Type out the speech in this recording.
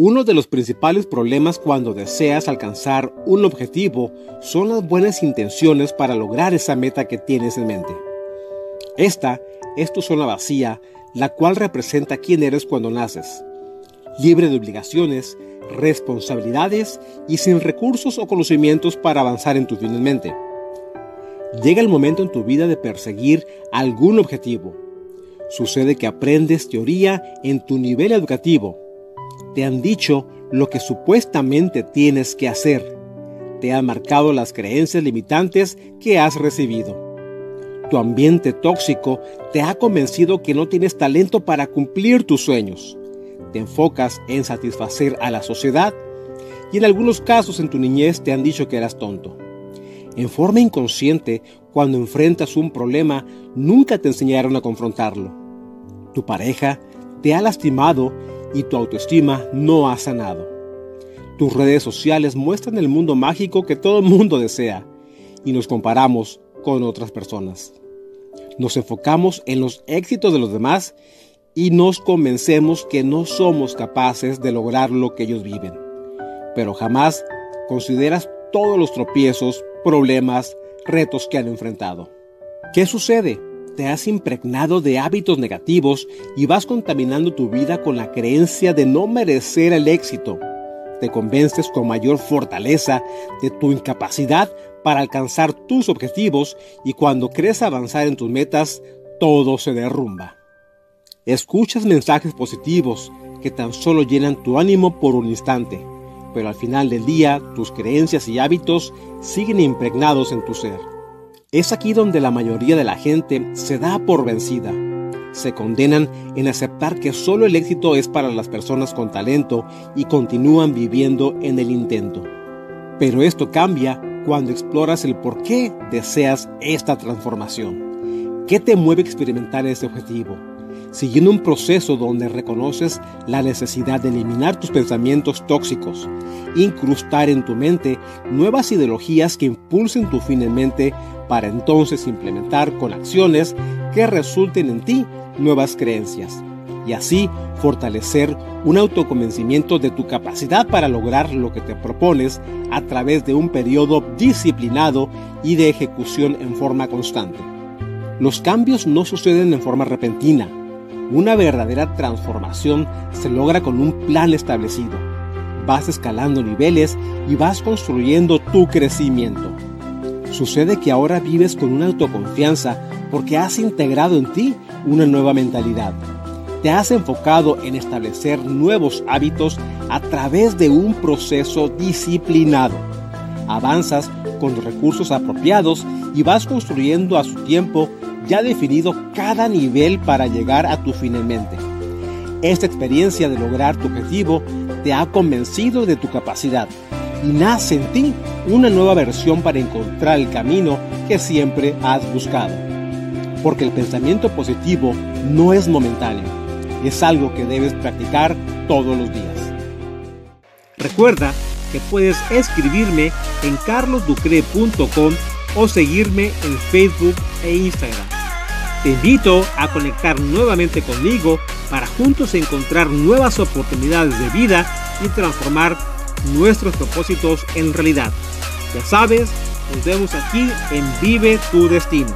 Uno de los principales problemas cuando deseas alcanzar un objetivo son las buenas intenciones para lograr esa meta que tienes en mente. Esta es tu zona vacía, la cual representa quién eres cuando naces. Libre de obligaciones, responsabilidades y sin recursos o conocimientos para avanzar en tu fin en mente. Llega el momento en tu vida de perseguir algún objetivo. Sucede que aprendes teoría en tu nivel educativo te han dicho lo que supuestamente tienes que hacer. Te han marcado las creencias limitantes que has recibido. Tu ambiente tóxico te ha convencido que no tienes talento para cumplir tus sueños. Te enfocas en satisfacer a la sociedad y en algunos casos en tu niñez te han dicho que eras tonto. En forma inconsciente, cuando enfrentas un problema, nunca te enseñaron a confrontarlo. Tu pareja te ha lastimado y tu autoestima no ha sanado. Tus redes sociales muestran el mundo mágico que todo el mundo desea y nos comparamos con otras personas. Nos enfocamos en los éxitos de los demás y nos convencemos que no somos capaces de lograr lo que ellos viven. Pero jamás consideras todos los tropiezos, problemas, retos que han enfrentado. ¿Qué sucede? Te has impregnado de hábitos negativos y vas contaminando tu vida con la creencia de no merecer el éxito. Te convences con mayor fortaleza de tu incapacidad para alcanzar tus objetivos y cuando crees avanzar en tus metas, todo se derrumba. Escuchas mensajes positivos que tan solo llenan tu ánimo por un instante, pero al final del día tus creencias y hábitos siguen impregnados en tu ser. Es aquí donde la mayoría de la gente se da por vencida. Se condenan en aceptar que solo el éxito es para las personas con talento y continúan viviendo en el intento. Pero esto cambia cuando exploras el por qué deseas esta transformación. ¿Qué te mueve a experimentar ese objetivo? siguiendo un proceso donde reconoces la necesidad de eliminar tus pensamientos tóxicos, incrustar en tu mente nuevas ideologías que impulsen tu fin en mente para entonces implementar con acciones que resulten en ti nuevas creencias y así fortalecer un autoconvencimiento de tu capacidad para lograr lo que te propones a través de un periodo disciplinado y de ejecución en forma constante. Los cambios no suceden en forma repentina, una verdadera transformación se logra con un plan establecido. Vas escalando niveles y vas construyendo tu crecimiento. Sucede que ahora vives con una autoconfianza porque has integrado en ti una nueva mentalidad. Te has enfocado en establecer nuevos hábitos a través de un proceso disciplinado. Avanzas con los recursos apropiados y vas construyendo a su tiempo ya definido cada nivel para llegar a tu fin en mente. Esta experiencia de lograr tu objetivo te ha convencido de tu capacidad y nace en ti una nueva versión para encontrar el camino que siempre has buscado. Porque el pensamiento positivo no es momentáneo, es algo que debes practicar todos los días. Recuerda que puedes escribirme en carlosducre.com o seguirme en Facebook e Instagram. Te invito a conectar nuevamente conmigo para juntos encontrar nuevas oportunidades de vida y transformar nuestros propósitos en realidad. Ya sabes, nos vemos aquí en Vive tu Destino.